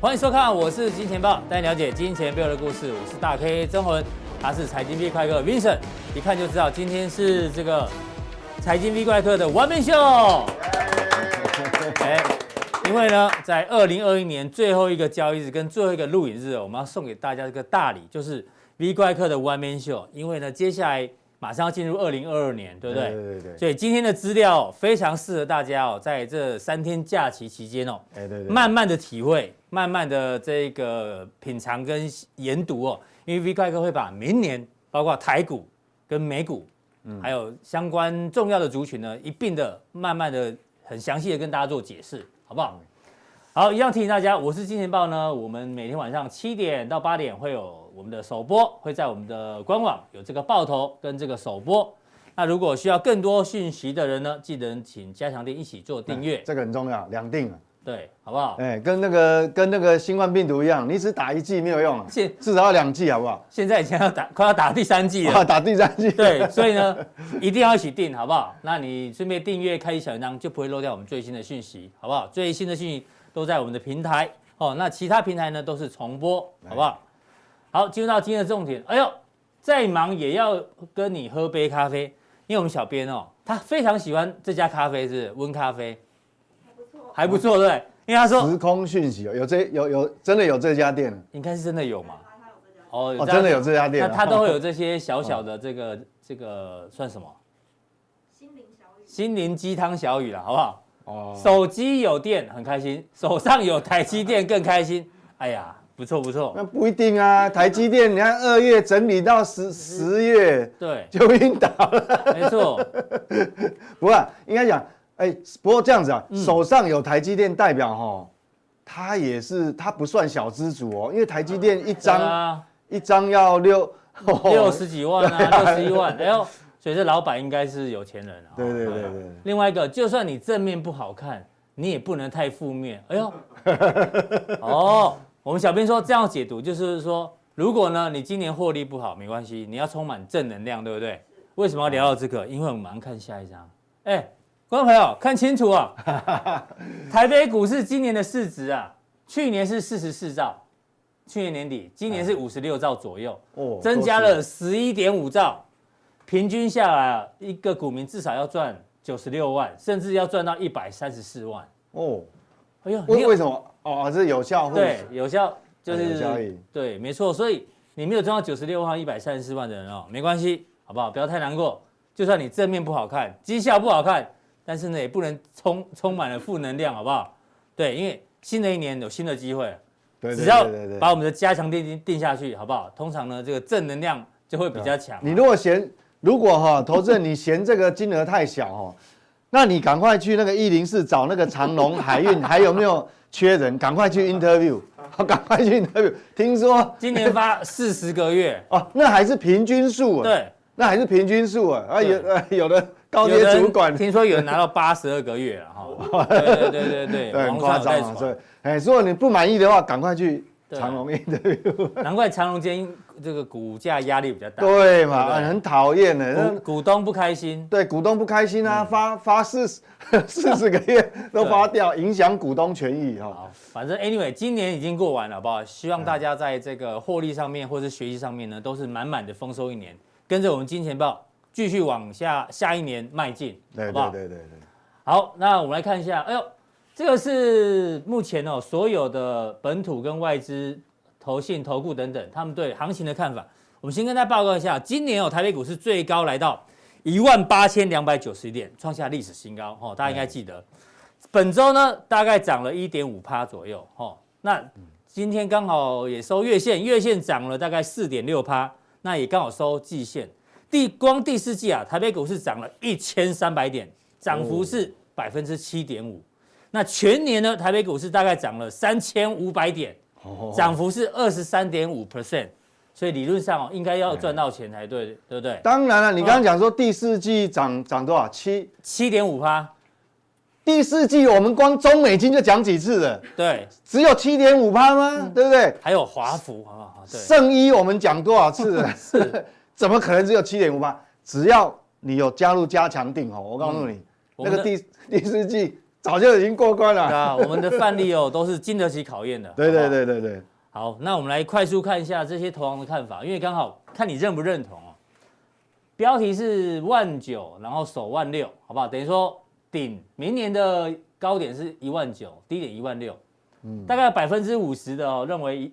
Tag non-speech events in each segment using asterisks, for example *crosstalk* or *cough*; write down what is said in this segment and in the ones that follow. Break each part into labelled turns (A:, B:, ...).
A: 欢迎收看，我是金钱豹，带你了解金钱背后的故事。我是大 K 曾文，他是财经 V 怪客 Vincent，一看就知道今天是这个财经 V 怪客的 One Man Show。哎，因为呢，在二零二一年最后一个交易日跟最后一个录影日，我们要送给大家一个大礼，就是 V 怪客的 One Man Show。因为呢，接下来。马上要进入二零二二年，对不对？对对对。所以今天的资料非常适合大家哦，在这三天假期期间哦，对对对，慢慢的体会，慢慢的这个品尝跟研读哦。因为 V 怪哥会把明年包括台股跟美股，嗯，还有相关重要的族群呢，一并的慢慢的很详细的跟大家做解释，好不好？好，一样提醒大家，我是金钱豹呢，我们每天晚上七点到八点会有。我们的首播会在我们的官网有这个爆头跟这个首播。那如果需要更多讯息的人呢，记得请加强店一起做订阅，
B: 这个很重要，两订
A: 对，好不好？
B: 哎，跟那个跟那个新冠病毒一样，你只打一剂没有用啊，现至少要两剂，好不好？
A: 现在已经要打，快要打第三剂了，*laughs*
B: 打第三剂。*laughs*
A: 对，所以呢，一定要一起订，好不好？那你顺便订阅，开启小铃铛，就不会漏掉我们最新的讯息，好不好？最新的讯息都在我们的平台哦，那其他平台呢都是重播，好不好？好，进入到今天的重点。哎呦，再忙也要跟你喝杯咖啡，因为我们小编哦，他非常喜欢这家咖啡，是温咖啡，还不错，还不错，对。因为他说
B: 时空讯息有这有有真的有这家店，
A: 应该是真的有嘛？
B: 哦，哦，真的有这家店，
A: 那他都会有 *laughs* 这些小小的这个这个算什么？心灵小雨，心灵鸡汤小雨了，好不好？哦，手机有电很开心，手上有台积电更开心。哎呀。不错不错，
B: 那不一定啊。台积电，你看二月整理到十十月，
A: 对，
B: 就晕倒了。
A: 没错，*laughs*
B: 不过应该讲，哎，不过这样子啊，手上有台积电代表哈，他也是他不算小资主哦，因为台积电一张啊一张要六
A: 六十几万啊，*laughs* 六十一万，哎呦，所以这老板应该是有钱人啊。
B: 对对对对。
A: 另外一个，就算你正面不好看，你也不能太负面。哎呦，*laughs* 哦。我们小编说这样解读，就是说，如果呢你今年获利不好，没关系，你要充满正能量，对不对？为什么要聊到这个？因为我们马上看下一张。哎，观众朋友看清楚啊，*laughs* 台北股市今年的市值啊，去年是四十四兆，去年年底，今年是五十六兆左右，哦，增加了十一点五兆，平均下来啊，一个股民至少要赚九十六万，甚至要赚到一百三十四万。哦，
B: 哎呦，为为什么？哦，是有效，
A: 对，有效就是交易，对，没错。所以你没有赚到九十六万、一百三十四万的人哦，没关系，好不好？不要太难过。就算你正面不好看，绩效不好看，但是呢，也不能充充满了负能量，好不好？对，因为新的一年有新的机会，对，只要把我们的加强錠定下去，好不好？通常呢，这个正能量就会比较强。
B: 你如果嫌，如果哈投资人你嫌这个金额太小哈，那你赶快去那个一零四找那个长隆海运，还有没有？缺人，赶快去 interview，好，*laughs* 赶快去 interview。听说
A: 今年发四十个月 *laughs*
B: 哦，那还是平均数啊。
A: 对，
B: 那还是平均数啊。啊，有呃 *laughs* 有的高阶主管，
A: 听说有人拿到八十二个月了哈。对对对对对，
B: 很夸张啊。哎，如果你不满意的话，赶快去。长隆 interview，
A: 难怪长隆今天这个股价压力比较大。
B: 对嘛，很讨厌的，
A: 股东不开心。
B: 对，股东不开心啊，发发四十 *laughs* 四十个月都发掉，影响股东权益哈。好，
A: 反正 anyway，今年已经过完了，好不好？希望大家在这个获利上面或者学习上面呢，都是满满的丰收一年，跟着我们金钱豹继续往下下一年迈进，好不好？对对对对。好，那我们来看一下，哎呦。这个是目前哦，所有的本土跟外资投信、投顾等等，他们对行情的看法。我们先跟大家报告一下，今年哦，台北股市最高来到一万八千两百九十一点，创下历史新高哦。大家应该记得，本周呢大概涨了一点五趴左右哦。那今天刚好也收月线，月线涨了大概四点六趴，那也刚好收季线。第光第四季啊，台北股市涨了一千三百点，涨幅是百分之七点五。那全年呢，台北股市大概涨了三千五百点，涨幅是二十三点五 percent，所以理论上哦，应该要赚到钱才对，对不对？
B: 当然了，你刚刚讲说第四季涨涨多少？七
A: 七点五趴。
B: 第四季我们光中美金就讲几次了？
A: 对，
B: 只有七点五趴吗？对不对？
A: 还有华孚，好不好？对。
B: 圣衣我们讲多少次了？是，*laughs* 怎么可能只有七点五趴？只要你有加入加强定哦，我告诉你，那个第 *laughs* 第四季。早就已经过关了。
A: 啊，我们的范例哦，都是经得起考验的。
B: 对对对对对。
A: 好，那我们来快速看一下这些投行的看法，因为刚好看你认不认同哦。标题是万九，然后手万六，好不好？等于说顶明年的高点是一万九，低点一万六。嗯，大概百分之五十的哦认为，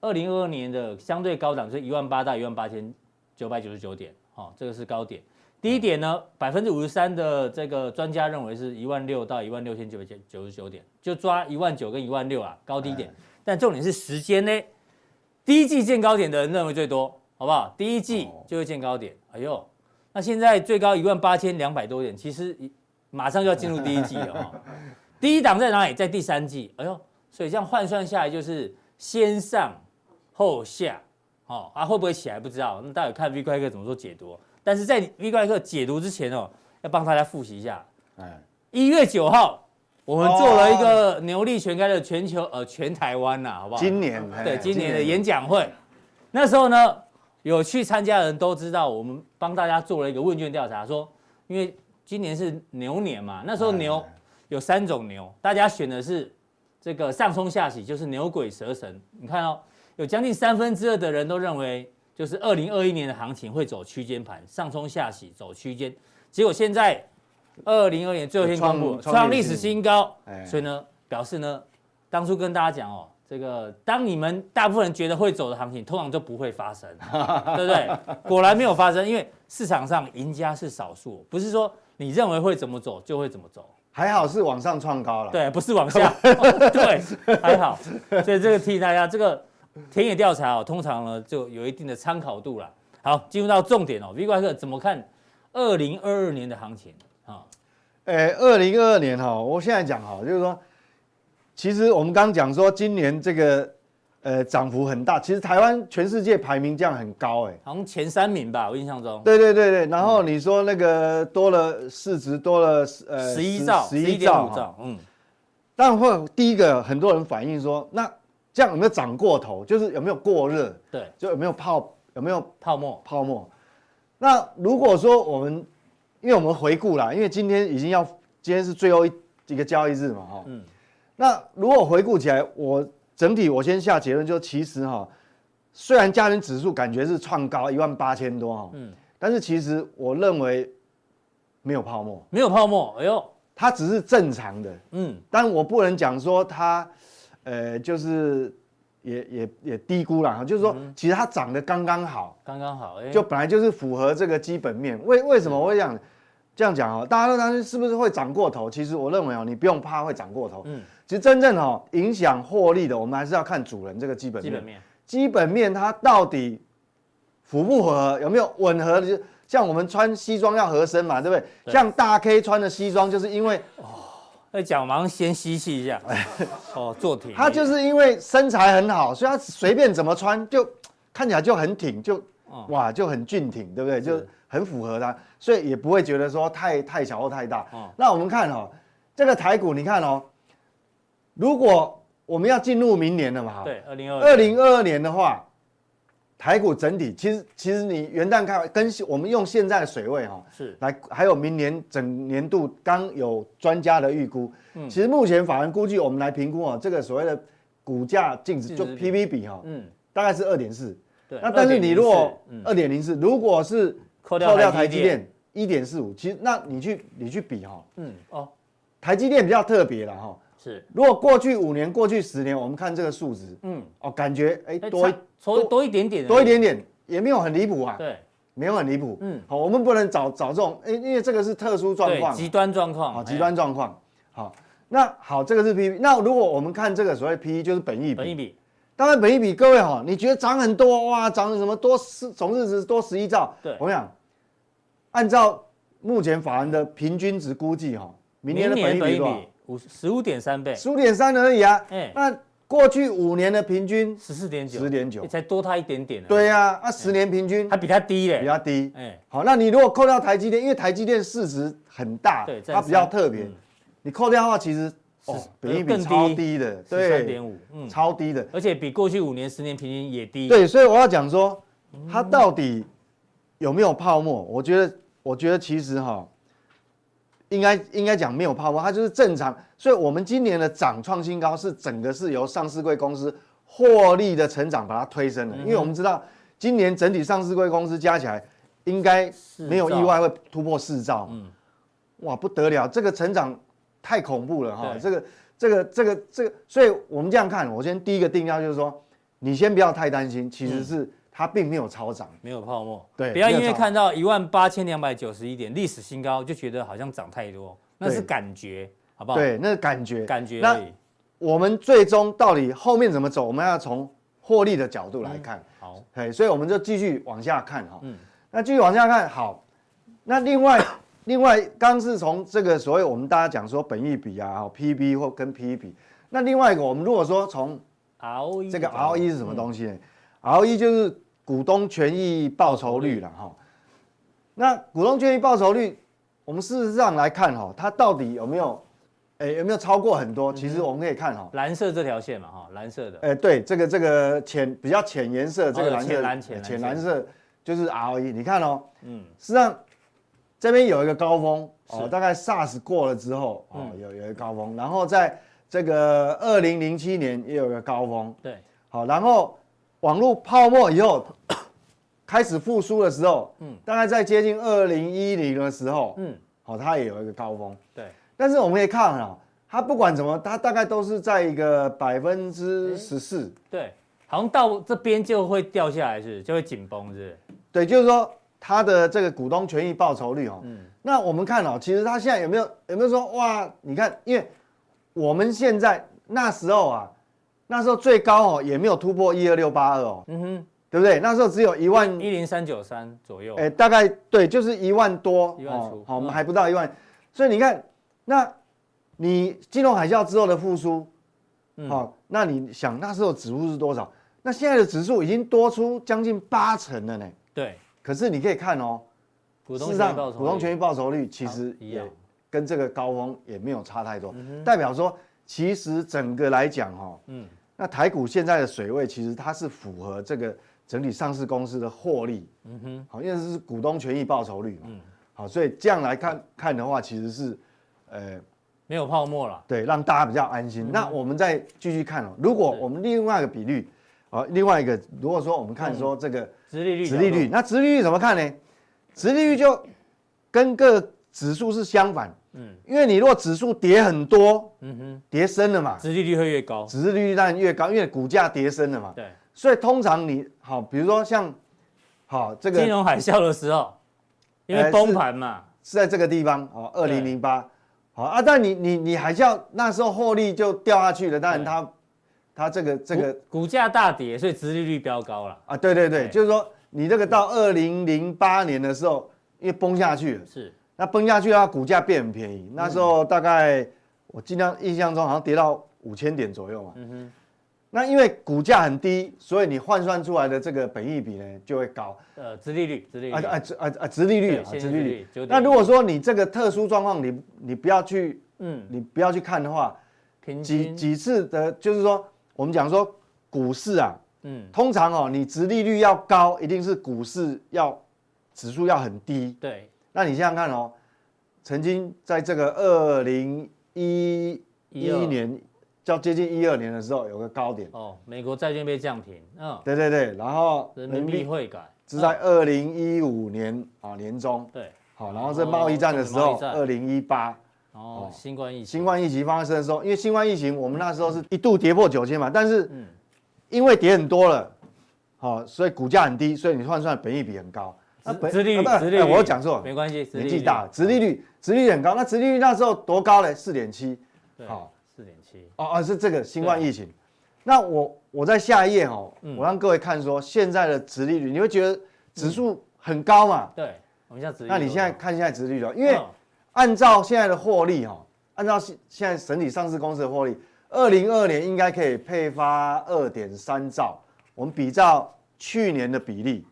A: 二零二二年的相对高档是一万八到一万八千九百九十九点，哦，这个是高点。低点呢，百分之五十三的这个专家认为是一万六到一万六千九百九十九点，就抓一万九跟一万六啊，高低点。但重点是时间呢，第一季见高点的人认为最多，好不好？第一季就会见高点。哎呦，那现在最高一万八千两百多点，其实马上就要进入第一季了哦。第一 *laughs* 档在哪里？在第三季。哎呦，所以这样换算下来就是先上后下，哦啊，会不会起来不知道。那待会看 V 怪客怎么做解读。但是在 V 怪客解读之前哦，要帮大家复习一下。哎，一月九号，我们做了一个牛力全开的全球呃全台湾呐，好不好？
B: 今年
A: 对今年的演讲会，那时候呢，有去参加的人都知道，我们帮大家做了一个问卷调查，说因为今年是牛年嘛，那时候牛有三种牛，大家选的是这个上冲下洗，就是牛鬼蛇神。你看哦，有将近三分之二的人都认为。就是二零二一年的行情会走区间盘，上冲下洗走区间，结果现在二零二年最后一天公布创历史新高，所以呢表示呢，当初跟大家讲哦，这个当你们大部分人觉得会走的行情，通常就不会发生，对不对？*laughs* 果然没有发生，因为市场上赢家是少数，不是说你认为会怎么走就会怎么走，
B: 还好是往上创高了，
A: 对，不是往下，*laughs* 对，还好，所以这个提大家这个。田野调查哦，通常呢就有一定的参考度了。好，进入到重点哦，V 怪客怎么看二零二二年的行情啊？
B: 诶，二零二二年哈，我现在讲哈，就是说，其实我们刚刚讲说今年这个呃涨幅很大，其实台湾全世界排名这样很高哎，
A: 好像前三名吧，我印象中。
B: 对对对对，然后你说那个多了市值多了呃
A: 十一兆，
B: 十一兆哈，嗯，但会第一个很多人反映说那。这样有没有涨过头？就是有没有过热？
A: 对，
B: 就有没有泡有没有
A: 泡沫？
B: 泡沫。那如果说我们，因为我们回顾啦，因为今天已经要今天是最后一一个交易日嘛，哈。嗯。那如果回顾起来，我整体我先下结论，就其实哈，虽然加权指数感觉是创高一万八千多哈，嗯，但是其实我认为没有泡沫，
A: 没有泡沫。哎呦，
B: 它只是正常的，嗯，但我不能讲说它。呃，就是也也也低估了哈，就是说，其实它涨得刚刚好，
A: 刚刚好，
B: 就本来就是符合这个基本面。为为什么我会这样这样讲啊？大家都担心是不是会涨过头？其实我认为哦，你不用怕会涨过头。嗯，其实真正哦影响获利的，我们还是要看主人这个基本面。基本面，基本面它到底符不符合？有没有吻合？就像我们穿西装要合身嘛，对不对？对像大 K 穿的西装，就是因为。
A: 在讲，忙先吸气一下。哦，坐挺。
B: 他就是因为身材很好，所以他随便怎么穿就看起来就很挺，就哇就很俊挺，对不对？就很符合他，所以也不会觉得说太太小或太大。那我们看哦，这个台股，你看哦，如果我们要进入明年了嘛，
A: 对，二零二
B: 二零二二年的话。台股整体其实其实你元旦开跟我们用现在的水位哈是。来，还有明年整年度刚有专家的预估，嗯，其实目前法人估计我们来评估啊，这个所谓的股价净值就 P B 比哈，嗯，大概是二点四，对，那但是你如果二点零四，如果是扣掉台积电一点四五，其实那你去你去比哈，嗯哦，台积电比较特别了哈。是，如果过去五年、过去十年，我们看这个数值，嗯，哦，感觉哎多
A: 多多一点点，
B: 多一点点也没有很离谱啊，
A: 对，
B: 没有很离谱，嗯，好，我们不能找找这种，哎，因为这个是特殊状况，
A: 极端状况，
B: 好，极端状况，好，那好，这个是 P，那如果我们看这个所谓 P E，就是本益比，
A: 本益比，
B: 当然本益比，各位哈，你觉得涨很多哇，涨什么多十总市值多十一兆，对，我想按照目前法人的平均值估计哈，明年的本益比多少？
A: 五十五点三倍，
B: 十五点三而已啊！哎，那过去五年的平均
A: 十四点九，
B: 十点九，
A: 才多它一点点。
B: 对呀，那十年平均
A: 还比它低嘞，
B: 比它低。哎，好，那你如果扣掉台积电，因为台积电市值很大，对，它比较特别。你扣掉的话，其实哦，比一比超低的，对，
A: 三点五，嗯，
B: 超低的，
A: 而且比过去五年、十年平均也低。
B: 对，所以我要讲说，它到底有没有泡沫？我觉得，我觉得其实哈。应该应该讲没有泡沫，它就是正常。所以我们今年的涨创新高是整个是由上市柜公司获利的成长把它推升的，因为我们知道今年整体上市柜公司加起来应该没有意外会突破四兆，嗯，哇不得了，这个成长太恐怖了哈，这个这个这个这个，所以我们这样看，我先第一个定调就是说，你先不要太担心，其实是。它并没有超涨，
A: 没有泡沫。
B: 对，
A: 不要因为看到一万八千两百九十一点历史新高，就觉得好像涨太多，那是感觉，好不好？
B: 对，那是感觉，
A: 感觉。那
B: 我们最终到底后面怎么走？我们要从获利的角度来看。
A: 好，
B: 哎，所以我们就继续往下看哈。嗯，那继续往下看，好。那另外，*coughs* 另外，刚是从这个所谓我们大家讲说本益比啊，PB 或跟 PE 比。那另外一个，我们如果说从
A: ROE
B: 这个 ROE 是什么东西呢？ROE 就是。股东权益报酬率了哈，那股东权益报酬率，我们事实上来看哈，它到底有没有，哎有没有超过很多？其实我们可以看哈，
A: 蓝色这条线嘛哈，蓝色的，
B: 哎对，这个这个浅比较浅颜色这个蓝色浅蓝浅蓝色就是 ROE，你看哦，嗯，实际上这边有一个高峰哦，大概 SARS 过了之后哦，有有一个高峰，然后在这个二零零七年也有一个高峰，
A: 对，
B: 好，然后。网络泡沫以后 *coughs* 开始复苏的时候，嗯，大概在接近二零一零的时候，嗯，好，它也有一个高峰，
A: 对。
B: 但是我们可以看啊，它不管怎么，它大概都是在一个百分之十四，
A: 对，好像到这边就会掉下来，是就会紧绷，是。
B: 对，就是说它的这个股东权益报酬率哦，嗯，那我们看哦，其实它现在有没有有没有说哇？你看，因为我们现在那时候啊。那时候最高哦，也没有突破一二六八二哦，嗯哼，对不对？那时候只有一万
A: 一零三九三左右，
B: 哎，大概对，就是一万多，
A: 一万出，
B: 好，我们还不到一万，所以你看，那你金融海啸之后的复苏，好，那你想那时候指数是多少？那现在的指数已经多出将近八成了呢。
A: 对，
B: 可是你可以看哦，事实上股东权益报酬率其实也跟这个高峰也没有差太多，代表说其实整个来讲哈，嗯。那台股现在的水位，其实它是符合这个整体上市公司的获利，嗯哼，好，因为这是股东权益报酬率嘛，嗯，好，所以这样来看看的话，其实是，呃，
A: 没有泡沫了，
B: 对，让大家比较安心。那我们再继续看哦，如果我们另外一个比率，啊，另外一个，如果说我们看说这个
A: 殖利率，
B: 殖利率，那殖利率怎么看呢？殖利率就跟各指数是相反。嗯，因为你如果指数跌很多，嗯哼，跌深了嘛，
A: 殖利率会越高，
B: 殖利率当然越高，因为股价跌深了嘛。
A: 对，
B: 所以通常你好，比如说像，好这个
A: 金融海啸的时候，因为崩盘嘛，
B: 是在这个地方哦，二零零八，好啊，但你你你海啸那时候获利就掉下去了，当然它它这个这个
A: 股价大跌，所以殖利率飙高了。
B: 啊，对对对，就是说你这个到二零零八年的时候，因为崩下去了，
A: 是。
B: 那崩下去，的话股价变很便宜。那时候大概我尽量印象中好像跌到五千点左右嘛。嗯哼。那因为股价很低，所以你换算出来的这个本益比呢就会高。
A: 呃，殖利率，殖利率。啊
B: 啊啊啊！殖利率啊，殖利率。那如果说你这个特殊状况，你你不要去，嗯，你不要去看的话，几几次的，就是说我们讲说股市啊，嗯，通常哦，你殖利率要高，一定是股市要指数要很低。
A: 对。
B: 那你想想看哦，曾经在这个二零一一年，叫接近一二年的时候，有个高点。
A: 哦，美国债券被降评，嗯，
B: 对对对，然后
A: 人民币汇改
B: 是在二零一五年啊年中，
A: 对，
B: 好，然后是贸易战的时候，二零一八，
A: 哦，新冠疫情，
B: 新冠疫情发生的时候，因为新冠疫情，我们那时候是一度跌破九千嘛，但是，因为跌很多了，好，所以股价很低，所以你换算本益比很高。
A: 殖利率，殖利率，
B: 我讲错，
A: 没关系，
B: 年纪大，殖利率，殖利率很高。那殖利率那时候多高呢？四点七，
A: 好，四点七。
B: 哦哦，是这个新冠疫情。那我我在下一页哦，我让各位看说现在的殖利率，你会觉得指数很高嘛？
A: 对，我们现在殖。
B: 那你现在看现在殖利率，因为按照现在的获利哈，按照现现在整体上市公司的获利，二零二二年应该可以配发二点三兆。我们比照去年的比例。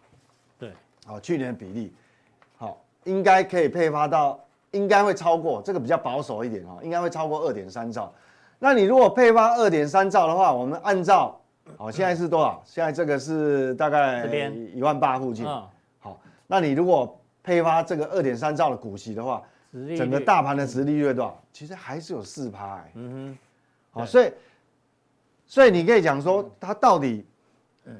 B: 好，去年的比例，好，应该可以配发到，应该会超过这个比较保守一点哦，应该会超过二点三兆。那你如果配发二点三兆的话，我们按照，好，现在是多少？现在这个是大概一万八附近。好，那你如果配发这个二点三兆的股息的话，整个大盘的殖利率多少？其实还是有四趴哎。嗯哼，好，所以所以你可以讲说，它到底，嗯，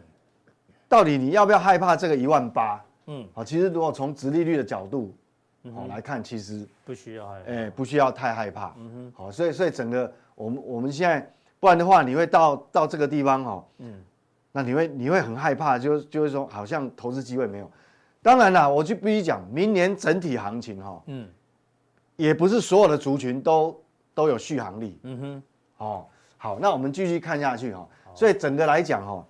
B: 到底你要不要害怕这个一万八？嗯，好，其实如果从殖利率的角度，好来看，其实
A: 不需要害，
B: 哎，不需要太害怕。嗯哼，好，所以所以整个我们我们现在，不然的话，你会到到这个地方哈，嗯，那你会你会很害怕，就就是说好像投资机会没有。当然啦，我就必须讲，明年整体行情哈，嗯，也不是所有的族群都都有续航力。嗯哼，哦，好，那我们继续看下去哈。所以整个来讲哈。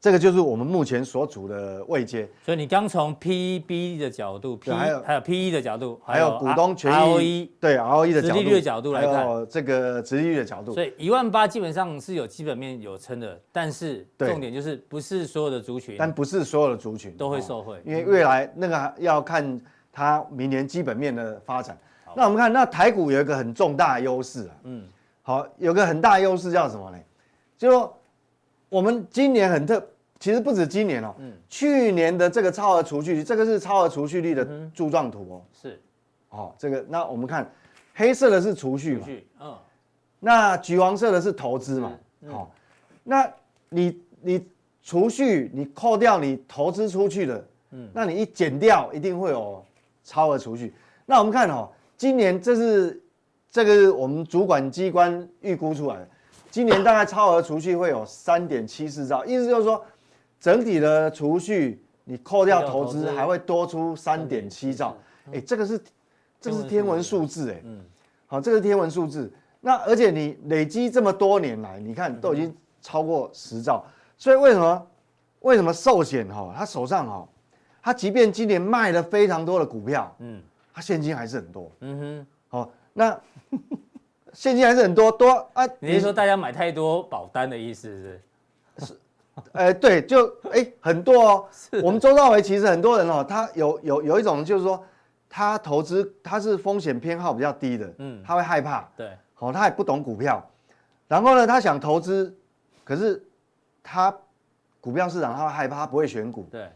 B: 这个就是我们目前所处的位阶，
A: 所以你刚从 PEB 的角度，P 还有还有 P E 的角度，
B: 还有股东权益对 R O E 的殖
A: 利率的角度来看，
B: 还有这个殖利率的角度，
A: 所以一万八基本上是有基本面有撑的，但是重点就是不是所有的族群，
B: 但不是所有的族群
A: 都会受惠，
B: 因为未来那个要看它明年基本面的发展。那我们看那台股有一个很重大的优势啊，嗯，好，有个很大的优势叫什么呢？就说我们今年很特。其实不止今年哦，嗯，去年的这个超额储蓄率，这个是超额储蓄率的柱状图哦，是，哦，这个那我们看，黑色的是储蓄嘛，嗯，那橘黄色的是投资嘛，好，那你你储蓄你扣掉你投资出去的，嗯，那你一减掉一定会有超额储蓄。那我们看哦，今年这是这个我们主管机关预估出来的，今年大概超额储蓄会有三点七四兆，意思就是说。整体的储蓄，你扣掉投资，还会多出三点七兆，哎，这个是，这是天文数字，哎，嗯，好，这个是天文数字。那而且你累积这么多年来，你看都已经超过十兆，所以为什么？为什么寿险哈，他手上哈，他即便今年卖了非常多的股票，嗯，他现金还是很多，嗯哼，好，那现金还是很多多啊？
A: 你是说大家买太多保单的意思是？是。
B: 哎、欸，对，就哎、欸、很多哦。是我们周道围其实很多人哦，他有有有一种就是说，他投资他是风险偏好比较低的，嗯，他会害怕，对，好，他也不懂股票，然后呢，他想投资，可是他股票市场他会害怕，他不会选股，对，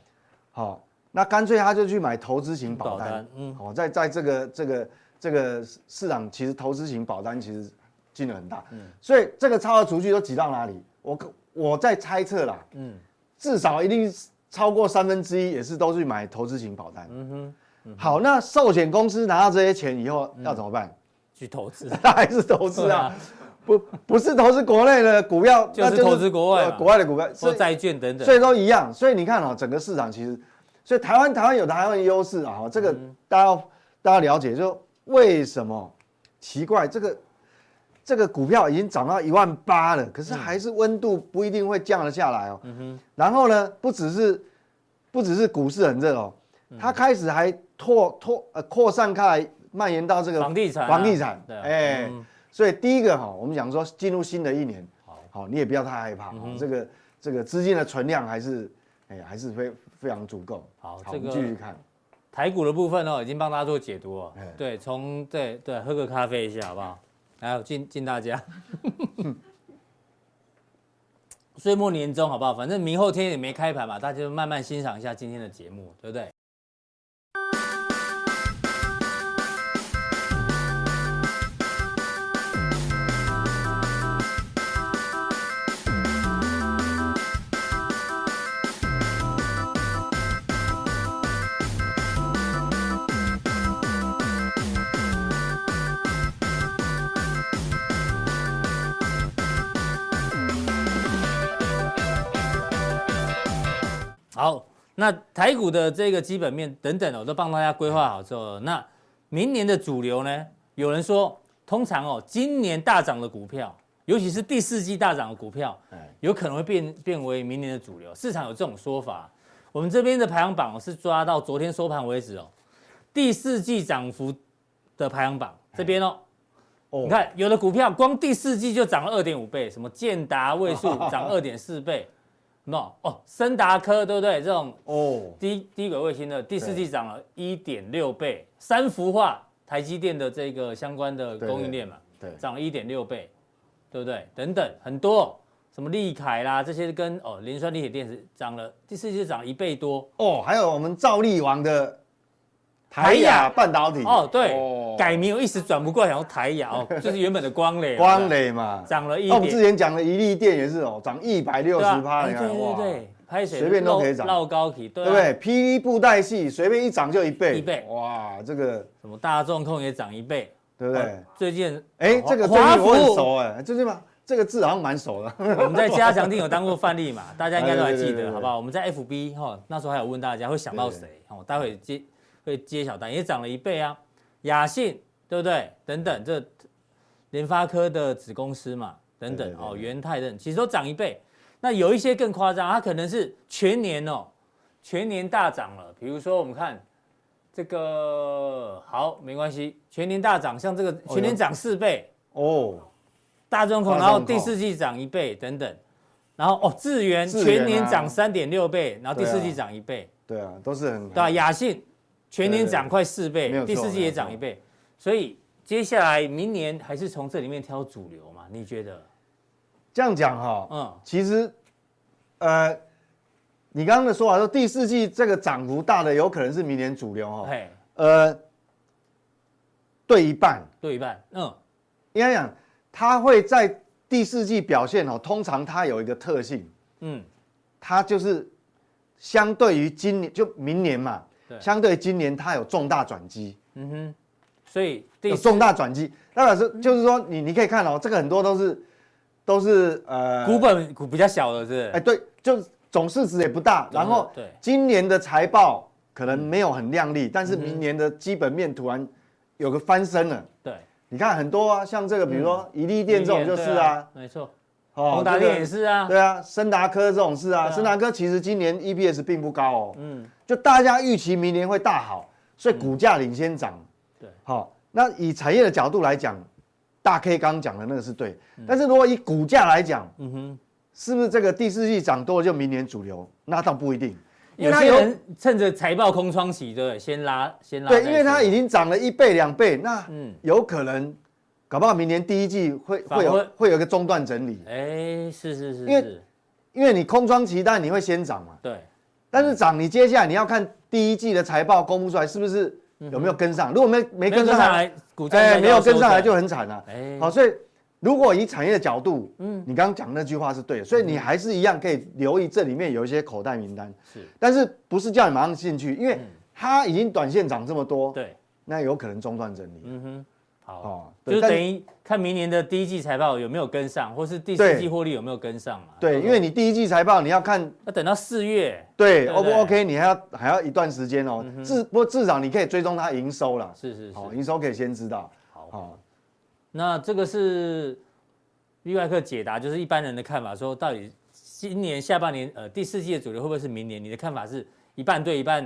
B: 好，那干脆他就去买投资型保单，嗯，好，在在这个这个这个市场，其实投资型保单其实金额很大，嗯，所以这个超额储蓄都挤到哪里？我。我在猜测啦，嗯，至少一定超过三分之一也是都去买投资型保单。嗯哼，嗯好，那寿险公司拿到这些钱以后要怎么办？嗯、
A: 去投资，
B: 那还是投资啊？啊不，不是投资国内的股票，*laughs*
A: 就是投资国外、呃，
B: 国外的股票
A: 或债券等等，
B: 所以都一样。所以你看啊、喔，整个市场其实，所以台湾台湾有台湾的优势啊，这个大家大家了解，就为什么奇怪这个。这个股票已经涨到一万八了，可是还是温度不一定会降得下来哦。嗯哼。然后呢，不只是不只是股市很热哦，它开始还拓拓呃扩散开来，蔓延到这个
A: 房地产。
B: 房地产。对。哎，所以第一个哈，我们讲说进入新的一年，好，好，你也不要太害怕。这个这个资金的存量还是哎还是非非常足够。好，这个继续看
A: 台股的部分哦，已经帮大家做解读了。对，从对对，喝个咖啡一下好不好？还有敬敬大家，*laughs* 岁末年终好不好？反正明后天也没开盘嘛，大家就慢慢欣赏一下今天的节目，对不对？那台股的这个基本面等等，我都帮大家规划好之后，那明年的主流呢？有人说，通常哦，今年大涨的股票，尤其是第四季大涨的股票，有可能会变变为明年的主流。市场有这种说法。我们这边的排行榜是抓到昨天收盘为止哦，第四季涨幅的排行榜这边哦，你看有的股票光第四季就涨了二点五倍，什么建达位数涨二点四倍。No 哦，森达科对不对？这种哦低低轨卫星的第四季涨了一点六倍，三氟化台积电的这个相关的供应链嘛，对，涨了一点六倍，对不对？等等很多，什么利凯啦这些跟哦磷酸锂铁电池涨了第四季涨了一倍多
B: 哦，还有我们兆力王的台亚半导体
A: 哦，对，改名我一时转不过来，然后台亚哦，*laughs* 就是原本的光磊，
B: 光磊嘛，
A: 涨了一。
B: 那我们之前讲的一立电也是哦，涨一百六十趴，你看哇，
A: 拍谁
B: 随便都可以涨，
A: 绕高体，对
B: 不对？PD 布袋戏随便一涨就一倍，
A: 一倍，
B: 哇，这个
A: 什么大众控也涨一倍，
B: 对不对？
A: 最近
B: 哎，这个最近我很熟哎，最近嘛。这个字好像蛮熟的。*laughs*
A: 我们在加强定有当过范例嘛，大家应该都还记得，*laughs* 好不好？我们在 FB 哈，那时候还有问大家会想到谁？哦，待会揭会接小单，也涨了一倍啊。亚信对不对？等等，这联发科的子公司嘛，等等哦，元泰等，其实都涨一倍。那有一些更夸张，它可能是全年哦，全年大涨了。比如说我们看这个，好，没关系，全年大涨，像这个全年涨四倍哦。大众控，然后第四季涨一倍等等，然后哦，智源全年涨三点六倍，然后第四季涨一倍，
B: 对啊，都是很
A: 对啊。雅信全年涨快四倍，第四季也涨一倍，所以接下来明年还是从这里面挑主流嘛？你觉得？
B: 这样讲哈，嗯，其实，呃，你刚刚的说法说第四季这个涨幅大的有可能是明年主流哈，呃，对一半，
A: 对一半，嗯，
B: 应该讲。它会在第四季表现哦，通常它有一个特性，嗯，它就是相对于今年就明年嘛，对，相对今年它有重大转机，嗯哼，
A: 所以
B: 有重大转机，那表示就是说你你可以看哦，这个很多都是都是呃
A: 股本股比较小的是，是，
B: 哎对，就总市值也不大，然后对。今年的财报可能没有很亮丽，但是明年的基本面突然有个翻身了，对。你看很多啊，像这个，比如说怡利电这种就是啊，
A: 没错，哦，宏达电也是啊，
B: 对啊，森达科这种事啊，森达科其实今年 EPS 并不高哦，嗯，就大家预期明年会大好，所以股价领先涨，对，好，那以产业的角度来讲，大 K 刚讲的那个是对，但是如果以股价来讲，嗯哼，是不是这个第四季涨多了就明年主流？那倒不一定。
A: 有些人趁着财报空窗期，对，先拉，先拉。
B: 对，因为它已经涨了一倍两倍，那嗯，有可能，搞不好明年第一季会会有会有一个中断整理。
A: 哎，是是是，
B: 因为因为你空窗期，但你会先涨嘛。
A: 对。
B: 但是涨，你接下来你要看第一季的财报公布出来是不是有没有跟上？如果没没跟上来，
A: 股价
B: 没有跟上来就很惨了。哎，好，所以。如果以产业的角度，嗯，你刚刚讲那句话是对的，所以你还是一样可以留意这里面有一些口袋名单，是，但是不是叫你马上进去，因为它已经短线涨这么多，对，那有可能中断整理，嗯哼，
A: 好，就等于看明年的第一季财报有没有跟上，或是第四季获利有没有跟上嘛？
B: 对，因为你第一季财报你要看，
A: 要等到四月，
B: 对，O 不 OK？你还要还要一段时间哦，至不过至少你可以追踪它营收了，
A: 是是是，好，
B: 营收可以先知道，
A: 好。那这个是 V 怪客解答，就是一般人的看法，说到底今年下半年，呃，第四季的主流会不会是明年？你的看法是一半对一半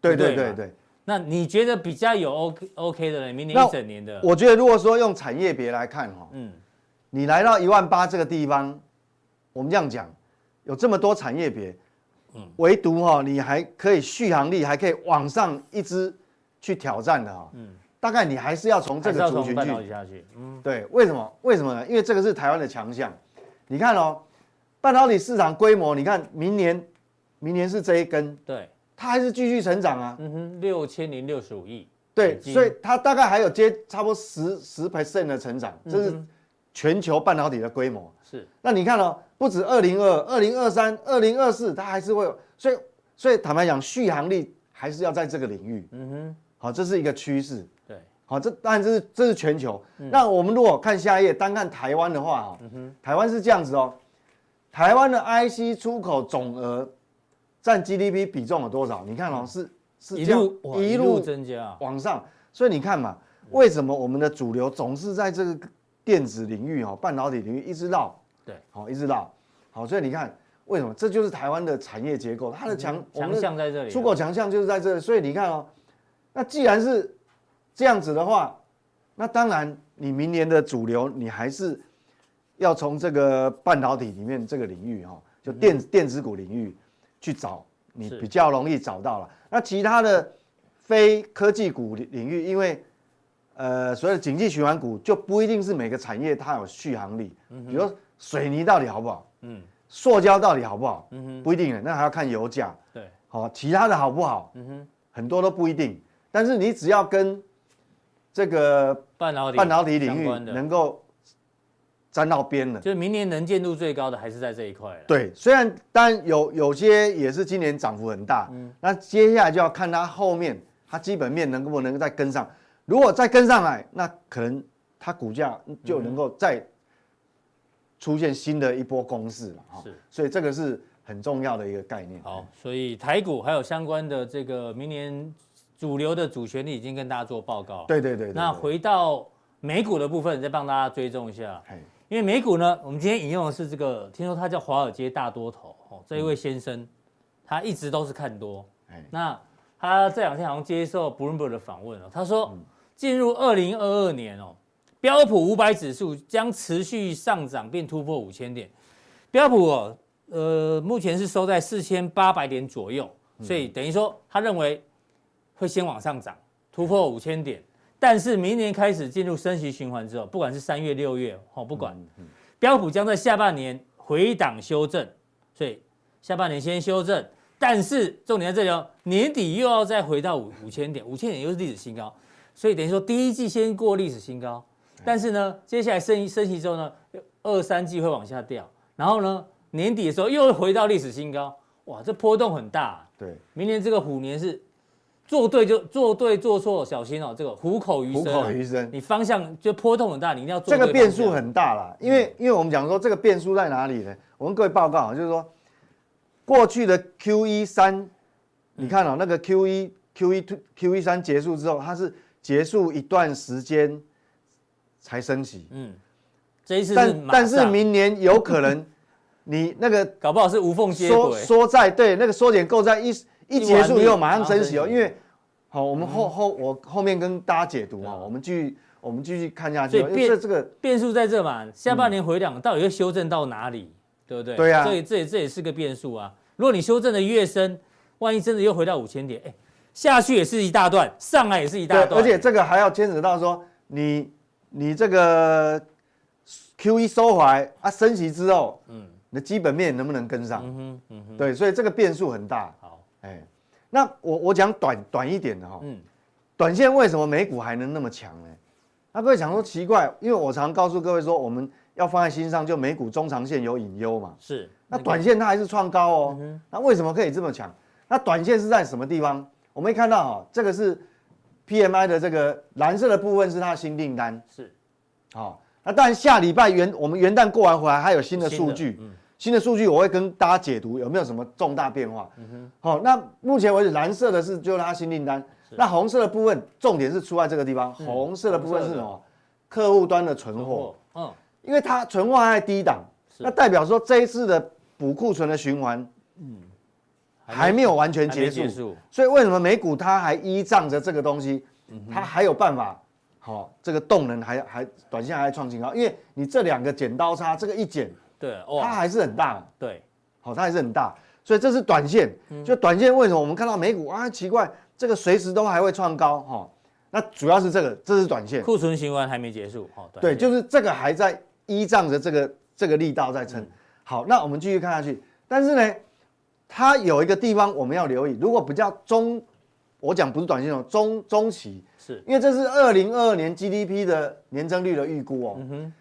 A: 对，
B: 对对对对。
A: 那你觉得比较有 OK OK 的呢？明年一整年的？
B: 我觉得如果说用产业别来看哈，嗯，你来到一万八这个地方，我们这样讲，有这么多产业别，嗯，唯独哈，你还可以续航力还可以往上一支去挑战的哈，嗯。大概你还是要从这个族群去，嗯，对，为什么？为什么呢？因为这个是台湾的强项。你看哦，半导体市场规模，你看明年，明年是这一根，对，它还是继续成长啊，嗯哼，
A: 六千零六十五亿，
B: 对，所以它大概还有接差不多十十 percent 的成长，这是全球半导体的规模。是，那你看哦，不止二零二、二零二三、二零二四，它还是会有，所以，所以坦白讲，续航力还是要在这个领域。嗯哼，好，这是一个趋势。对好，这当然这是这是全球。嗯、那我们如果看下一页，单看台湾的话，哈、嗯哼，台湾是这样子哦。台湾的 IC 出口总额占 GDP 比重有多少？你看哦，是是
A: 一路一路增加
B: 往上。所以你看嘛，为什么我们的主流总是在这个电子领域哦，半导体领域一直绕？对，好，一直绕。好，所以你看为什么？这就是台湾的产业结构，它的强
A: 强项在这里，
B: 出口强项就是在这里。所以你看哦，那既然是这样子的话，那当然，你明年的主流，你还是要从这个半导体里面这个领域哈，就电电子股领域去找，你比较容易找到了。那其他的非科技股领域，因为呃，所谓的经济循环股就不一定是每个产业它有续航力。比如水泥到底好不好？嗯，塑胶到底好不好？嗯哼，不一定的，那还要看油价。对，好，其他的好不好？嗯哼，很多都不一定。但是你只要跟这个
A: 半导体
B: 半导体领域能够沾到边了，
A: 就是明年能见度最高的还是在这一块。
B: 对，虽然当然有有些也是今年涨幅很大，嗯，那接下来就要看它后面它基本面能不能再跟上，如果再跟上来，那可能它股价就能够再出现新的一波攻势了哈。是，所以这个是很重要的一个概念。
A: 好，所以台股还有相关的这个明年。主流的主旋律已经跟大家做报告。
B: 对对对，对。
A: 那回到美股的部分，再帮大家追踪一下。因为美股呢，我们今天引用的是这个，听说他叫华尔街大多头哦，这一位先生，他一直都是看多。那他这两天好像接受 Bloomberg 的访问哦，他说进入二零二二年哦，标普五百指数将持续上涨并突破五千点。标普哦，呃，目前是收在四千八百点左右，所以等于说他认为。会先往上涨，突破五千点，但是明年开始进入升息循环之后，不管是三月、六月，哦，不管，标普将在下半年回档修正，所以下半年先修正，但是重点在这里哦，年底又要再回到五五千点，五千点又是历史新高，所以等于说第一季先过历史新高，但是呢，接下来升升息之后呢，二三季会往下掉，然后呢，年底的时候又会回到历史新高，哇，这波动很大，
B: 对，
A: 明年这个虎年是。做对就做对，做错小心哦。这个虎口余生，
B: 虎口余生，
A: 你方向就波动很大，你一定要做。
B: 这个变数很大啦，因为因为我们讲说这个变数在哪里呢？我跟各位报告啊，就是说过去的 Q E 三，你看哦，那个 Q E Q E two Q E 三结束之后，它是结束一段时间才升息。嗯，
A: 这一次
B: 但但是明年有可能 *laughs* 你那个
A: 搞不好是无缝接轨，
B: 缩在对那个缩减购债一一结束以后马上升息哦，因为。好，我们后后我后面跟大家解读啊，我们继续我们继续看下去。
A: 所以变这个变数在这嘛，下半年回档到底会修正到哪里，对不对？
B: 对呀，
A: 所以这也这也是个变数啊。如果你修正的越深，万一真的又回到五千点，哎，下去也是一大段，上来也是一大段。
B: 而且这个还要牵扯到说，你你这个 QE 收回来啊，升息之后，嗯，你的基本面能不能跟上？嗯哼，嗯哼，对，所以这个变数很大。好，哎。那我我讲短短一点的哈，嗯，短线为什么美股还能那么强呢？那各位想说奇怪，因为我常告诉各位说，我们要放在心上，就美股中长线有隐忧嘛。是，那短线它还是创高哦。那为什么可以这么强？那短线是在什么地方？我们看到哈，这个是 PMI 的这个蓝色的部分是它的新订单。是，好，那当然下礼拜元我们元旦过完回来还有新的数据。新的数据我会跟大家解读有没有什么重大变化。好，那目前为止蓝色的是就是它新订单，那红色的部分重点是出在这个地方。红色的部分是什么？客户端的存货。嗯。因为它存货还在低档，那代表说这一次的补库存的循环，嗯，还没有完全结束。所以为什么美股它还依仗着这个东西，它还有办法，好，这个动能还还短线还创新高，因为你这两个剪刀差，这个一剪。对，它还是很大。对，好，它还是很大，所以这是短线。就短线为什么我们看到美股啊？奇怪，这个随时都还会创高哈。那主要是这个，这是短线。
A: 库存循环还没结束。好，
B: 对，就是这个还在依仗着这个这个力道在撑。好，那我们继续看下去。但是呢，它有一个地方我们要留意。如果比较中，我讲不是短线哦，中中期，是因为这是二零二二年 GDP 的年增率的预估哦。嗯哼。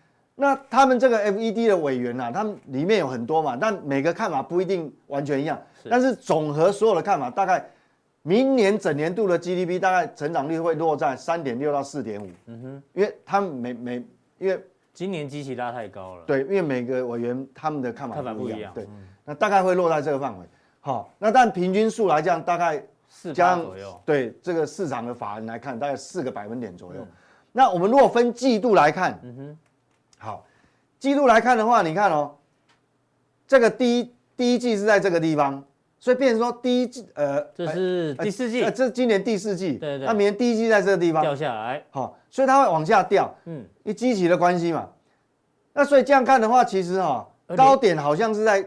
B: 那他们这个 FED 的委员啊，他们里面有很多嘛，但每个看法不一定完全一样。是但是总和所有的看法，大概明年整年度的 GDP 大概成长率会落在三点六到四点五。嗯哼，因为他们每每因为
A: 今年基期拉太高了。
B: 对，因为每个委员他们的看法不一样。一样对，嗯、那大概会落在这个范围。好，那但平均数来讲，大概四左右。对，这个市场的法人来看，大概四个百分点左右。嗯、那我们如果分季度来看，嗯哼。好，季度来看的话，你看哦，这个第一第一季是在这个地方，所以变成说第一季呃，
A: 这是第四季，
B: 呃，这今年第四季，
A: 对对，
B: 那明年第一季在这个地方。
A: 掉下来，
B: 好，所以它会往下掉，嗯，因为基期的关系嘛，那所以这样看的话，其实哈，高点好像是在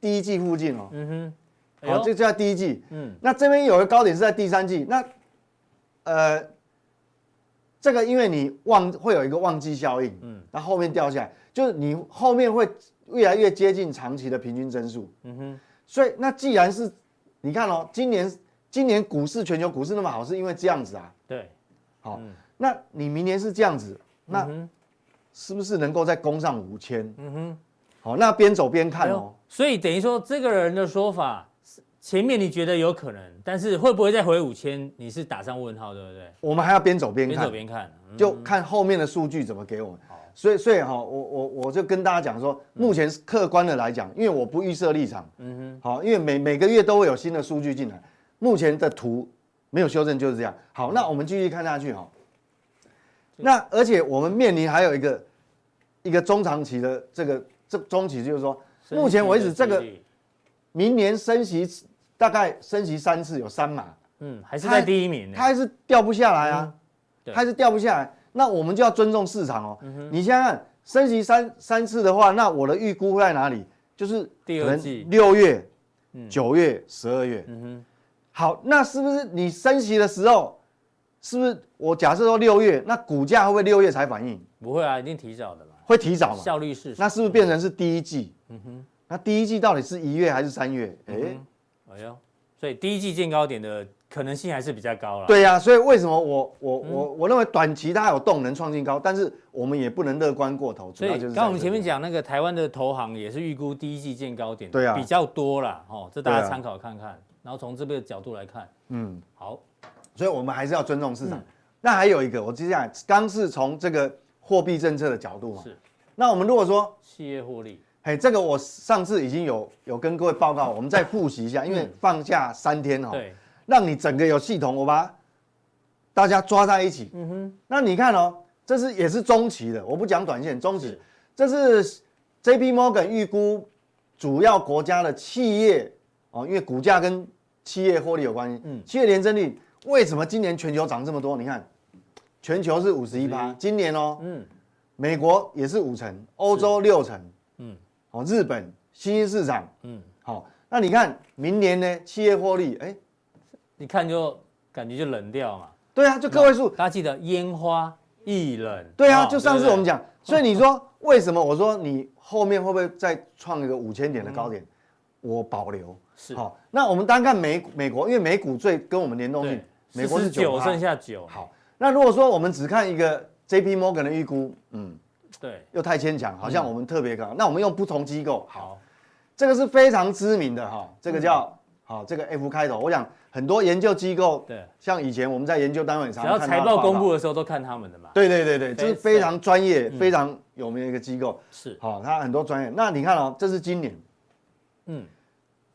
B: 第一季附近哦，嗯哼，好，这就在第一季，嗯，那这边有个高点是在第三季，那呃。这个因为你旺会有一个旺季效应，嗯，那后面掉下来，就是你后面会越来越接近长期的平均增速，嗯哼，所以那既然是，你看哦，今年今年股市全球股市那么好，是因为这样子啊。
A: 对，
B: 好，嗯、那你明年是这样子，那是不是能够再攻上五千？嗯哼，好，那边走边看哦。
A: 所以等于说，这个人的说法，前面你觉得有可能，但是会不会再回五千？你是打上问号，对不对？
B: 我们还要边走边看，
A: 边走边看，
B: 嗯、就看后面的数据怎么给我们。好所以，所以哈，我我我就跟大家讲说，目前客观的来讲，因为我不预设立场，嗯哼，好，因为每每个月都会有新的数据进来，目前的图没有修正就是这样。好，那我们继续看下去哈。那而且我们面临还有一个一个中长期的这个这中期，就是说，目前为止这个明年升息大概升息三次，有三码，
A: 嗯，还是在第一名，
B: 它还是掉不下来啊，还是掉不下来。那我们就要尊重市场哦。你想想看，升息三三次的话，那我的预估会在哪里？就是
A: 第二季
B: 六月、九月、十二月。嗯哼。好，那是不是你升息的时候，是不是我假设说六月，那股价会不会六月才反应？
A: 不会啊，一定提早的嘛。
B: 会提早嘛？
A: 效率是。
B: 那是不是变成是第一季？嗯哼。那第一季到底是一月还是三月？哎，哎
A: 呦，所以第一季见高点的。可能性还是比较高了。
B: 对呀、啊，所以为什么我我我我认为短期它有动能创新高，但是我们也不能乐观过头。
A: 所以刚刚我们前面讲那个台湾的投行也是预估第一季见高点，对啊，比较多啦。哦，这大家参考看看。然后从这个角度来看，嗯，好，
B: 所以我们还是要尊重市场。那还有一个，我接下来刚是从这个货币政策的角度嘛，是。那我们如果说
A: 企业获利，
B: 哎，这个我上次已经有有跟各位报告，我们再复习一下，因为放假三天哦。对。让你整个有系统，我把大家抓在一起。嗯哼，那你看哦，这是也是中期的，我不讲短线，中期。是这是 J.P. Morgan 预估主要国家的企业哦，因为股价跟企业获利有关系。嗯，企业年增率为什么今年全球涨这么多？你看，全球是五十一趴，今年哦，嗯，美国也是五成，欧洲六成，嗯，哦，日本新兴市场，嗯，好，那你看明年呢，企业获利，哎。
A: 你看就感觉就冷掉嘛，
B: 对啊，就个位数，
A: 大家记得烟花易冷。
B: 对啊，就上次我们讲，所以你说为什么？我说你后面会不会再创一个五千点的高点？我保留是好。那我们单看美美国，因为美股最跟我们联动性，美国是
A: 九，剩下九。
B: 好，那如果说我们只看一个 J.P. Morgan 的预估，嗯，
A: 对，
B: 又太牵强，好像我们特别高。那我们用不同机构，好，这个是非常知名的哈，这个叫好，这个 F 开头，我想。很多研究机构，对，像以前我们在研究单位上，
A: 只要财报公布的时候都看他们的嘛。
B: 对对对对，这是非常专业、非常有名的一个机构。是，好，它很多专业。那你看哦，这是今年，嗯，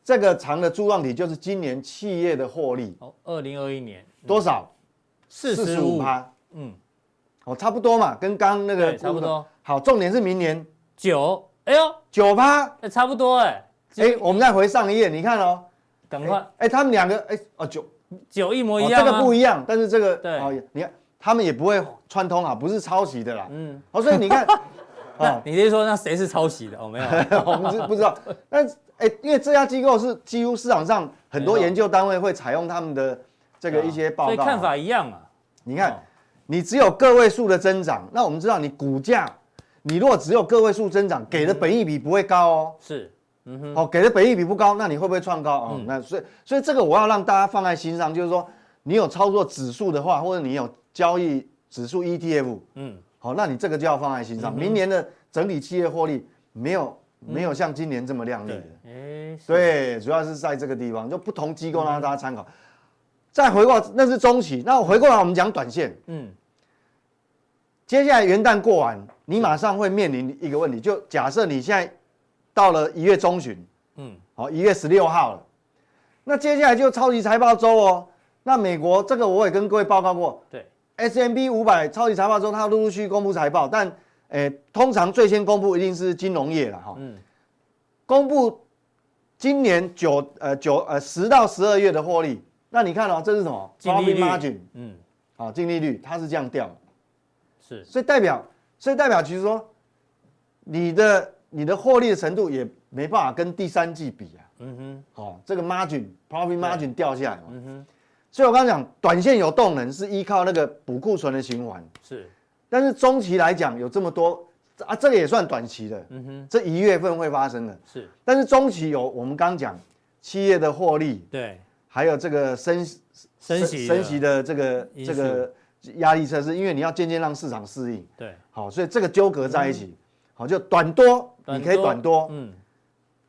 B: 这个长的柱状体就是今年企业的获利。
A: 哦，二零二一年
B: 多少？四十五趴。嗯，哦，差不多嘛，跟刚那个
A: 差不多。
B: 好，重点是明年。
A: 九，哎呦，
B: 九趴，
A: 哎，差不多哎。
B: 哎，我们再回上一页，你看哦。
A: 赶快！
B: 哎，他们两个，哎，哦，九。
A: 九一模一样，
B: 这个不一样，但是这个，对，哦，你看，他们也不会串通啊，不是抄袭的啦，嗯，哦，所以你看，*laughs*
A: 哦，你是说那谁是抄袭的？哦，没有，*laughs*
B: 我们是不知道，但，哎，因为这家机构是几乎市场上很多研究单位会采用他们的这个一些报告，所以
A: 看法一样啊。
B: 你看，你只有个位数的增长，那我们知道你股价，你如果只有个位数增长，给的本益比不会高哦，
A: 是。嗯哼，
B: 哦，给的本益比不高，那你会不会创高啊？哦嗯、那所以，所以这个我要让大家放在心上，就是说，你有操作指数的话，或者你有交易指数 ETF，嗯，好，那你这个就要放在心上。嗯、明年的整体企业获利没有没有像今年这么亮丽的，哎、嗯，对，主要是在这个地方，就不同机构让大家参考。嗯、再回过，那是中期，那我回过来我们讲短线，嗯，接下来元旦过完，你马上会面临一个问题，就假设你现在。到了一月中旬，嗯，好，一月十六号了，那接下来就超级财报周哦。那美国这个我也跟各位报告过，对，S&P 五百超级财报周，它陆陆续续公布财报，但，诶，通常最先公布一定是金融业了哈，嗯，公布今年九呃九呃十到十二月的获利，那你看哦，这是什么？
A: 净利率
B: ，margin，嗯，好，净利率它是这样掉，
A: 是，
B: 所以代表，所以代表其实说你的。你的获利的程度也没办法跟第三季比啊。嗯哼，好，这个 margin profit margin 掉下来嘛。嗯哼，所以我刚刚讲，短线有动能是依靠那个补库存的循环。是，但是中期来讲有这么多啊，这个也算短期的。嗯哼，这一月份会发生的。是，但是中期有我们刚讲企业的获利。对，还有这个升
A: 升息
B: 升息的
A: 这个
B: 这个压力测试，因为你要渐渐让市场适应。
A: 对，
B: 好，所以这个纠葛在一起，好，就短多，你可以短多，
A: 嗯，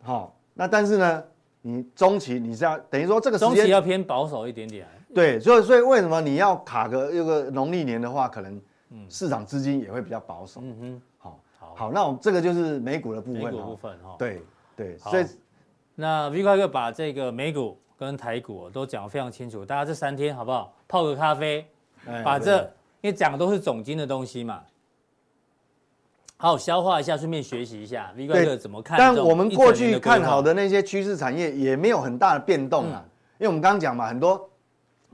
B: 好，那但是呢，你中期你是要等于说这个时
A: 中期
B: 间
A: 要偏保守一点点。
B: 对，所以所以为什么你要卡个一个农历年的话，可能市场资金也会比较保守。
A: 嗯哼，
B: 好，
A: 好，
B: 好，那我们这个就是美股的部分。
A: 美股部分哈。
B: 对
A: 对，
B: 所以
A: 那 V 怪客把这个美股跟台股都讲得非常清楚，大家这三天好不好？泡个咖啡，
B: 哎
A: 把
B: 这
A: 因为讲的都是总经的东西嘛，好好消化一下，顺便学习一下 V 怪哥怎么看。
B: 但我们过去看好
A: 的
B: 的那些趋势产业也没有很大的变动啊，
A: 嗯
B: 因为我们刚刚讲嘛，很多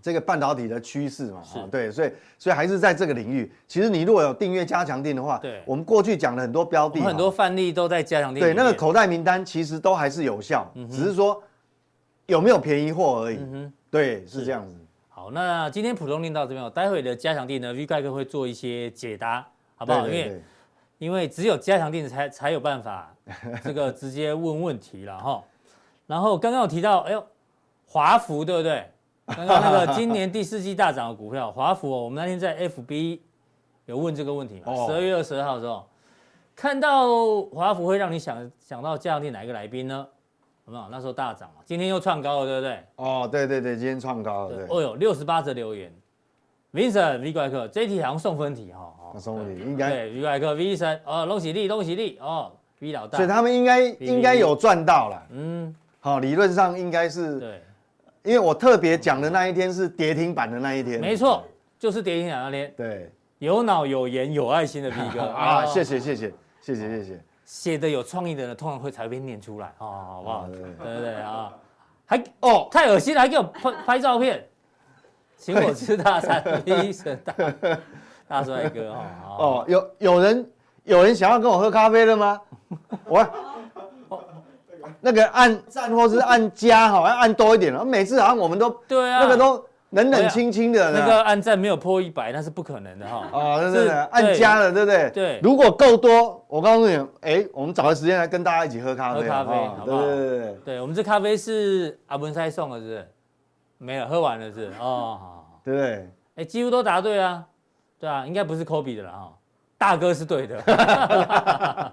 B: 这个半导体的趋势嘛，
A: 是
B: 哦对，所以所以还是在这个领域。其实你如果有订阅加强錠的话，
A: 对
B: 我们过去讲了很多标的，
A: 很多范例都在加强錠。
B: 对，那个口袋名单其实都还是有效，只是说有没有便宜货而已。对，是这样子。
A: 好，那今天普通令到这边，待会的加强錠呢，V 盖哥会做一些解答，好不好？因为因为只有加强錠才才有办法 *laughs* 这个直接问问题了哈。然后刚刚有提到，哎呦，华孚对不对？刚刚那个今年第四季大涨的股票，华孚哦，我们那天在 FB 有问这个问题嘛？十二月二十二号的时候，看到华孚会让你想想到加强錠哪一个来宾呢？有没有？那时候大涨嘛，今天又创高了，对不对？
B: 哦，对对对，今天创高了，对。
A: 哦呦，六十八则留言，Vincent V 怪客这一题好像送分题哈，
B: 送分题应该
A: 对 V 怪客 Vincent 哦，恭喜你，恭喜你哦，V 老大，
B: 所以他们应该应该有赚到了，
A: 嗯，
B: 好，理论上应该是
A: 对。
B: 因为我特别讲的那一天是跌停板的那一天，
A: 没错，就是跌停板那天。
B: 对，
A: 有脑有颜有爱心的 V 哥 *laughs*
B: 啊，谢谢谢谢谢谢谢谢。
A: 写的有创意的人，通常会才被念出来哦，好不好？对对对啊，还
B: 哦，
A: 太恶心了，还给我拍拍照片，请我吃大餐，V 神大大帅哥哦。
B: 哦，有有人有人想要跟我喝咖啡了吗？*laughs* 我。那个按赞或是按加好像按多一点了。每次好像我们都
A: 对啊，
B: 那个都冷冷清清的。
A: 那个按赞没有破一百，那是不可能的哈。
B: 哦，对对对，按加了，对不对？
A: 对。
B: 如果够多，我告诉你，哎，我们找个时间来跟大家一起喝咖啡。
A: 喝咖啡，好不好？
B: 对对对对。
A: 对我们这咖啡是阿文塞送的，是不是？没有，喝完了是。哦，好。
B: 对不对？
A: 哎，几乎都答对啊。对啊，应该不是 Kobe 的了哈。大哥是对的。*laughs*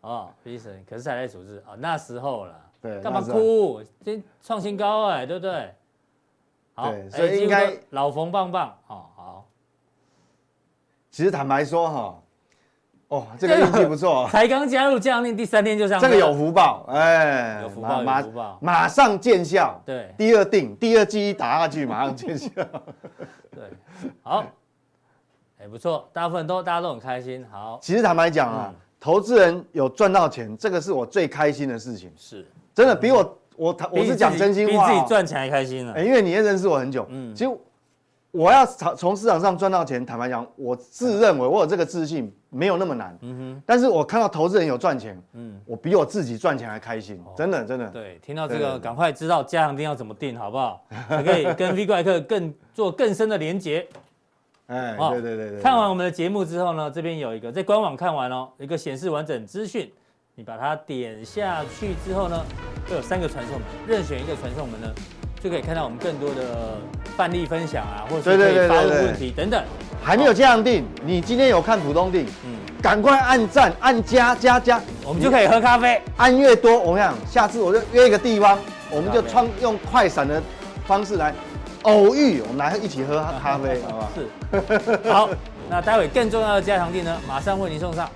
A: 哦，医生，可是才在数字啊，那时候了，
B: 对，
A: 干嘛哭？今创新高哎，对不对？好，
B: 所以应该
A: 老冯棒棒哦，好。
B: 其实坦白说哈，哦，这个运气不错，*laughs*
A: 才刚加入加强錠第三天就上，
B: 这个有福报，哎，
A: 有福报，有福报，
B: 马上见效。
A: 对，
B: 第二定，第二季一打下去，马上见效。*laughs*
A: 对，好，哎，不错，大部分都大家都很开心。好，
B: 其实坦白讲啊。投资人有赚到钱，这个是我最开心的事情。
A: 是，
B: 真的比我我我是讲真心话，
A: 比自己赚钱还开心了。
B: 因为你也认识我很久，嗯，其实我要从从市场上赚到钱，坦白讲，我自认为我有这个自信，没有那么难。嗯哼。但是我看到投资人有赚钱，嗯，我比我自己赚钱还开心，真的真的。
A: 对，听到这个，赶快知道加强定要怎么定，好不好？才可以跟 V 怪客更做更深的连结。*laughs*
B: 哎，对对对对。
A: 看完我们的节目之后呢，这边有一个在官网看完哦，一个显示完整资讯，你把它点下去之后呢，会有三个传送门，任选一个传送门呢，就可以看到我们更多的范例分享啊，或者是可以发问问题等等。
B: 还没有加强錠，你今天有看普通定，嗯，赶快按赞按加加加，
A: 我们就可以喝咖啡。
B: 按越多，我跟你讲，下次我就约一个地方，我们就创用快闪的方式来。偶遇，我们来一起喝咖啡，*laughs* 好不好？
A: 是，好，那待会更重要的加强錠呢，马上为您送上。